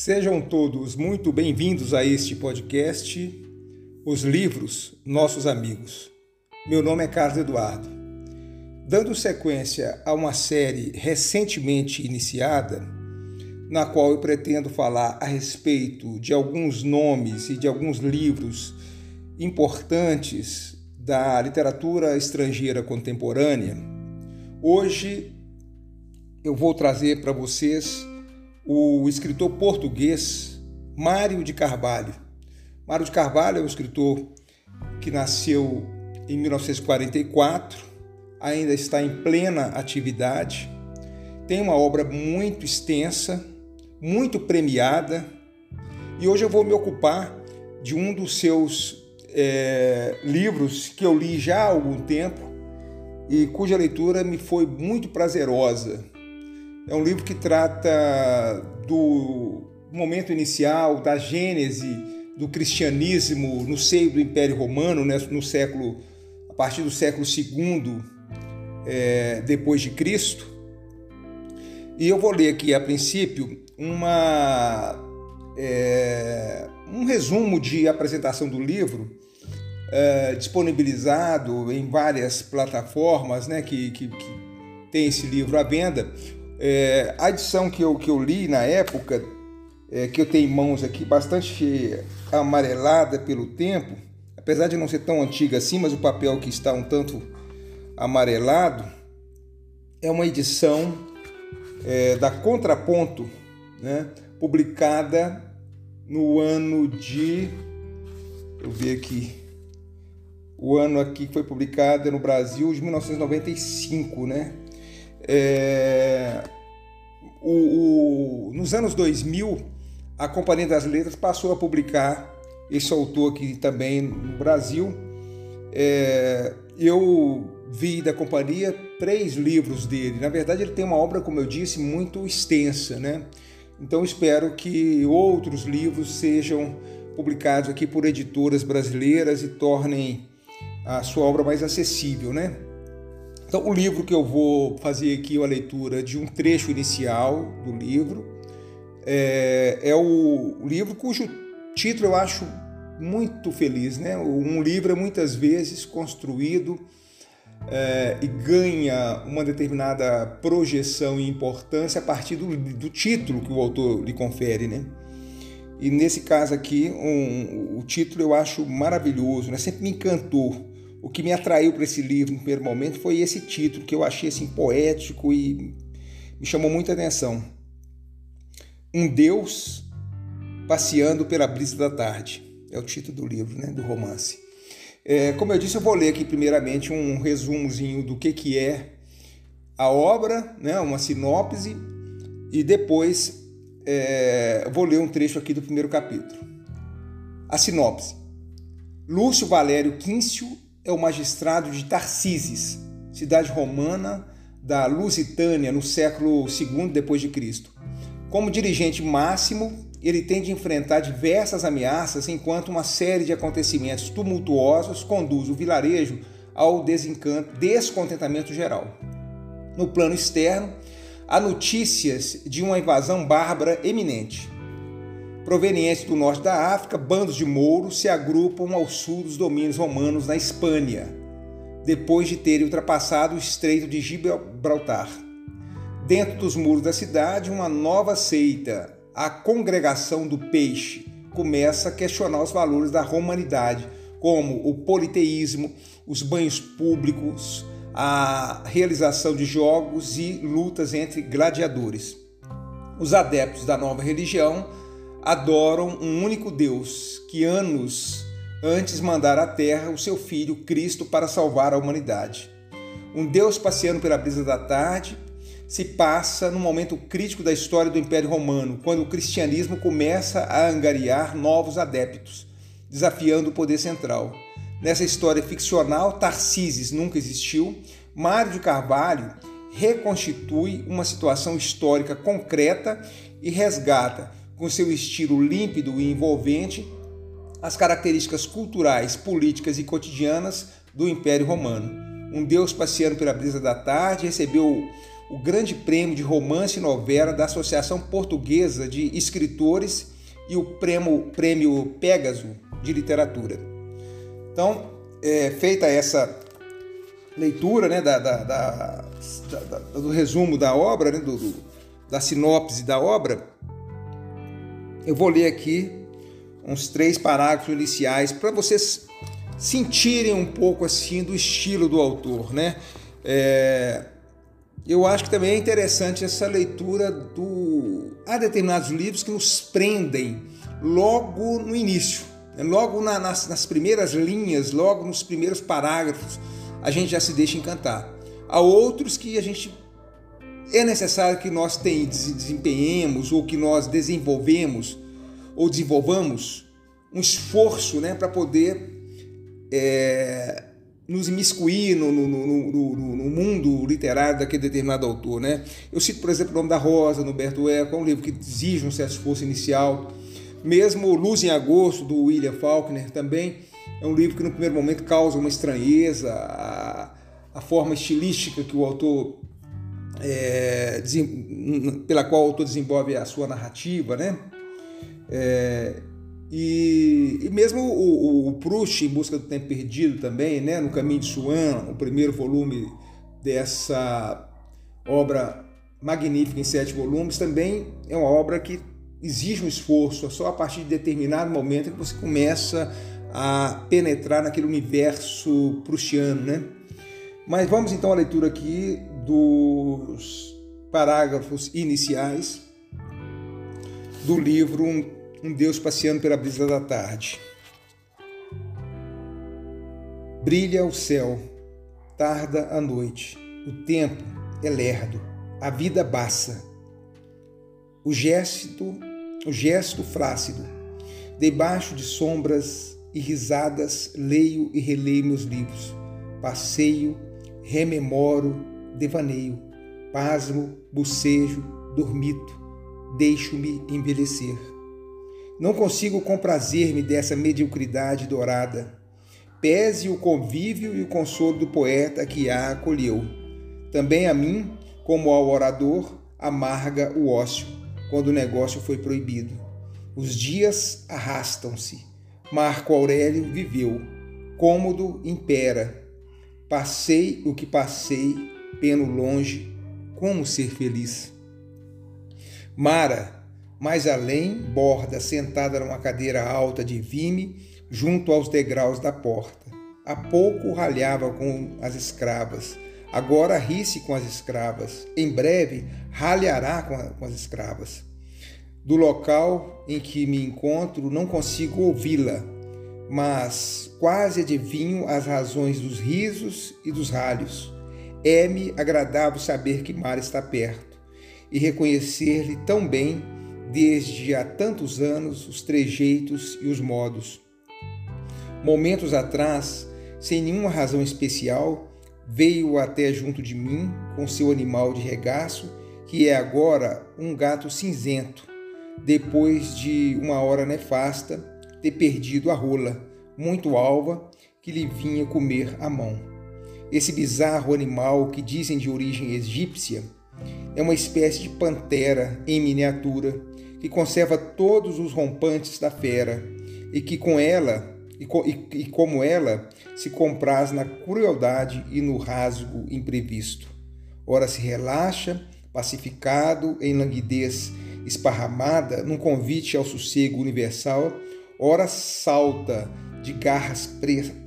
Sejam todos muito bem-vindos a este podcast, Os Livros Nossos Amigos. Meu nome é Carlos Eduardo. Dando sequência a uma série recentemente iniciada, na qual eu pretendo falar a respeito de alguns nomes e de alguns livros importantes da literatura estrangeira contemporânea, hoje eu vou trazer para vocês o escritor português Mário de Carvalho. Mário de Carvalho é um escritor que nasceu em 1944, ainda está em plena atividade, tem uma obra muito extensa, muito premiada, e hoje eu vou me ocupar de um dos seus é, livros que eu li já há algum tempo e cuja leitura me foi muito prazerosa é um livro que trata do momento inicial, da gênese do cristianismo no seio do Império Romano, né, no século, a partir do século II é, depois de Cristo. E eu vou ler aqui a princípio uma, é, um resumo de apresentação do livro é, disponibilizado em várias plataformas né, que, que, que tem esse livro à venda. É, a edição que eu, que eu li na época, é, que eu tenho em mãos aqui, bastante amarelada pelo tempo, apesar de não ser tão antiga assim, mas o papel que está um tanto amarelado, é uma edição é, da Contraponto, né, publicada no ano de. Eu ver aqui. O ano aqui que foi publicada no Brasil de 1995, né? É, o, o, nos anos 2000, a Companhia das Letras passou a publicar esse autor aqui também no Brasil. É, eu vi da companhia três livros dele. Na verdade, ele tem uma obra, como eu disse, muito extensa, né? Então espero que outros livros sejam publicados aqui por editoras brasileiras e tornem a sua obra mais acessível, né? Então, o livro que eu vou fazer aqui é a leitura de um trecho inicial do livro. É, é o, livro cujo título eu acho muito feliz, né? Um livro é muitas vezes construído é, e ganha uma determinada projeção e importância a partir do, do título que o autor lhe confere, né? E nesse caso aqui, um, o título eu acho maravilhoso, né? Sempre me encantou o que me atraiu para esse livro no primeiro momento foi esse título que eu achei assim poético e me chamou muita atenção. Um Deus passeando pela brisa da tarde. É o título do livro, né, do romance. É, como eu disse, eu vou ler aqui primeiramente um resumozinho do que, que é a obra, né, uma sinopse, e depois é, vou ler um trecho aqui do primeiro capítulo. A sinopse. Lúcio Valério Quíncio é o magistrado de Tarsises, cidade romana da Lusitânia no século II depois de Cristo. Como dirigente máximo, ele tem de enfrentar diversas ameaças enquanto uma série de acontecimentos tumultuosos conduz o vilarejo ao descontentamento geral. No plano externo, há notícias de uma invasão bárbara eminente provenientes do norte da África, bandos de mouros se agrupam ao sul dos domínios romanos na Espanha, depois de terem ultrapassado o estreito de Gibraltar. Dentro dos muros da cidade, uma nova seita, a Congregação do Peixe, começa a questionar os valores da romanidade, como o politeísmo, os banhos públicos, a realização de jogos e lutas entre gladiadores. Os adeptos da nova religião adoram um único Deus que anos antes mandara à terra o seu filho Cristo para salvar a humanidade. Um Deus passeando pela brisa da tarde se passa no momento crítico da história do Império Romano, quando o cristianismo começa a angariar novos adeptos, desafiando o poder central. Nessa história ficcional, Tarcísio nunca existiu, Mário de Carvalho reconstitui uma situação histórica concreta e resgata com seu estilo límpido e envolvente, as características culturais, políticas e cotidianas do Império Romano. Um Deus passeando pela brisa da tarde recebeu o Grande Prêmio de Romance e Novela da Associação Portuguesa de Escritores e o Prêmio, Prêmio Pégaso de Literatura. Então, é, feita essa leitura né, da, da, da, do resumo da obra, né, do, do, da sinopse da obra, eu vou ler aqui uns três parágrafos iniciais para vocês sentirem um pouco assim do estilo do autor, né? É, eu acho que também é interessante essa leitura do. Há determinados livros que nos prendem logo no início, né? logo na, nas, nas primeiras linhas, logo nos primeiros parágrafos, a gente já se deixa encantar. Há outros que a gente é necessário que nós desempenhemos ou que nós desenvolvemos ou desenvolvamos um esforço né, para poder é, nos imiscuir no, no, no, no, mundo literário daquele determinado autor. Né? Eu cito, por exemplo, o nome da Rosa, no Berto Eco, é um livro que exige um certo esforço inicial. Mesmo Luz em Agosto, do William Faulkner, também é um livro que no primeiro momento causa uma estranheza, a, a forma estilística que o autor é, pela qual o autor desenvolve a sua narrativa, né? É, e, e mesmo o, o, Proust, em busca do tempo perdido também, né, no Caminho de Swan, o primeiro volume dessa obra magnífica em sete volumes, também é uma obra que exige um esforço, é só a partir de determinado momento que você começa a penetrar naquele universo prustiano, né? Mas vamos então à leitura aqui dos parágrafos iniciais do livro um Deus passeando pela brisa da tarde. Brilha o céu, tarda a noite, o tempo é lerdo, a vida baça. O gesto, o gesto flácido, debaixo de sombras e risadas, leio e releio meus livros. Passeio, rememoro, devaneio, pasmo, bocejo, dormito, deixo-me envelhecer. Não consigo comprazer-me dessa mediocridade dourada. Pese o convívio e o consolo do poeta que a acolheu. Também a mim, como ao orador, amarga o ócio, quando o negócio foi proibido. Os dias arrastam-se. Marco Aurélio viveu. Cômodo impera. Passei o que passei, peno longe, como ser feliz. Mara, mais além, Borda, sentada numa cadeira alta de vime, junto aos degraus da porta. Há pouco ralhava com as escravas, agora ri-se com as escravas. Em breve ralhará com as escravas. Do local em que me encontro, não consigo ouvi-la, mas quase adivinho as razões dos risos e dos ralhos. É-me agradável saber que Mara está perto e reconhecer-lhe tão bem desde há tantos anos os trejeitos e os modos. Momentos atrás, sem nenhuma razão especial, veio até junto de mim com seu animal de regaço, que é agora um gato cinzento, depois de uma hora nefasta ter perdido a rola, muito alva, que lhe vinha comer a mão. Esse bizarro animal que dizem de origem egípcia é uma espécie de pantera em miniatura que conserva todos os rompantes da fera e que com ela e, e, e como ela se compraz na crueldade e no rasgo imprevisto. Ora se relaxa, pacificado em languidez esparramada num convite ao sossego universal, ora salta de garras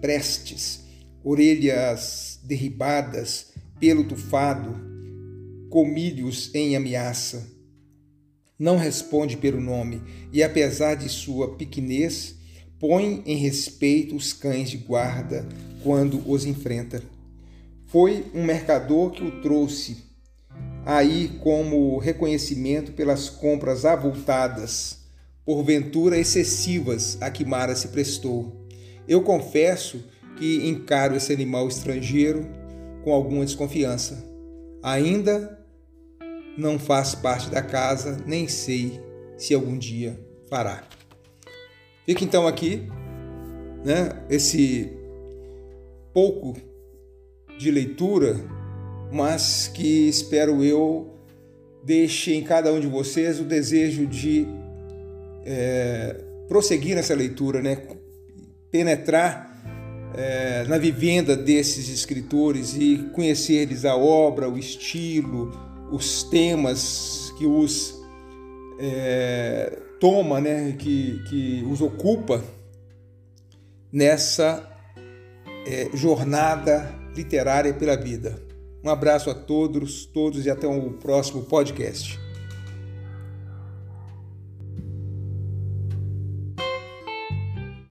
prestes, orelhas derribadas, pelo tufado, comilhos em ameaça não responde pelo nome e, apesar de sua pequenez, põe em respeito os cães de guarda quando os enfrenta. Foi um mercador que o trouxe aí como reconhecimento pelas compras avultadas, porventura excessivas, a que Mara se prestou. Eu confesso que encaro esse animal estrangeiro com alguma desconfiança. Ainda não faz parte da casa, nem sei se algum dia fará. Fica então aqui, né, esse pouco de leitura mas que espero eu deixe em cada um de vocês o desejo de é, prosseguir nessa leitura, né? penetrar é, na vivenda desses escritores e conhecer-lhes a obra, o estilo, os temas que os é, toma, né? que, que os ocupa nessa é, jornada literária pela vida. Um abraço a todos, todos e até o próximo podcast.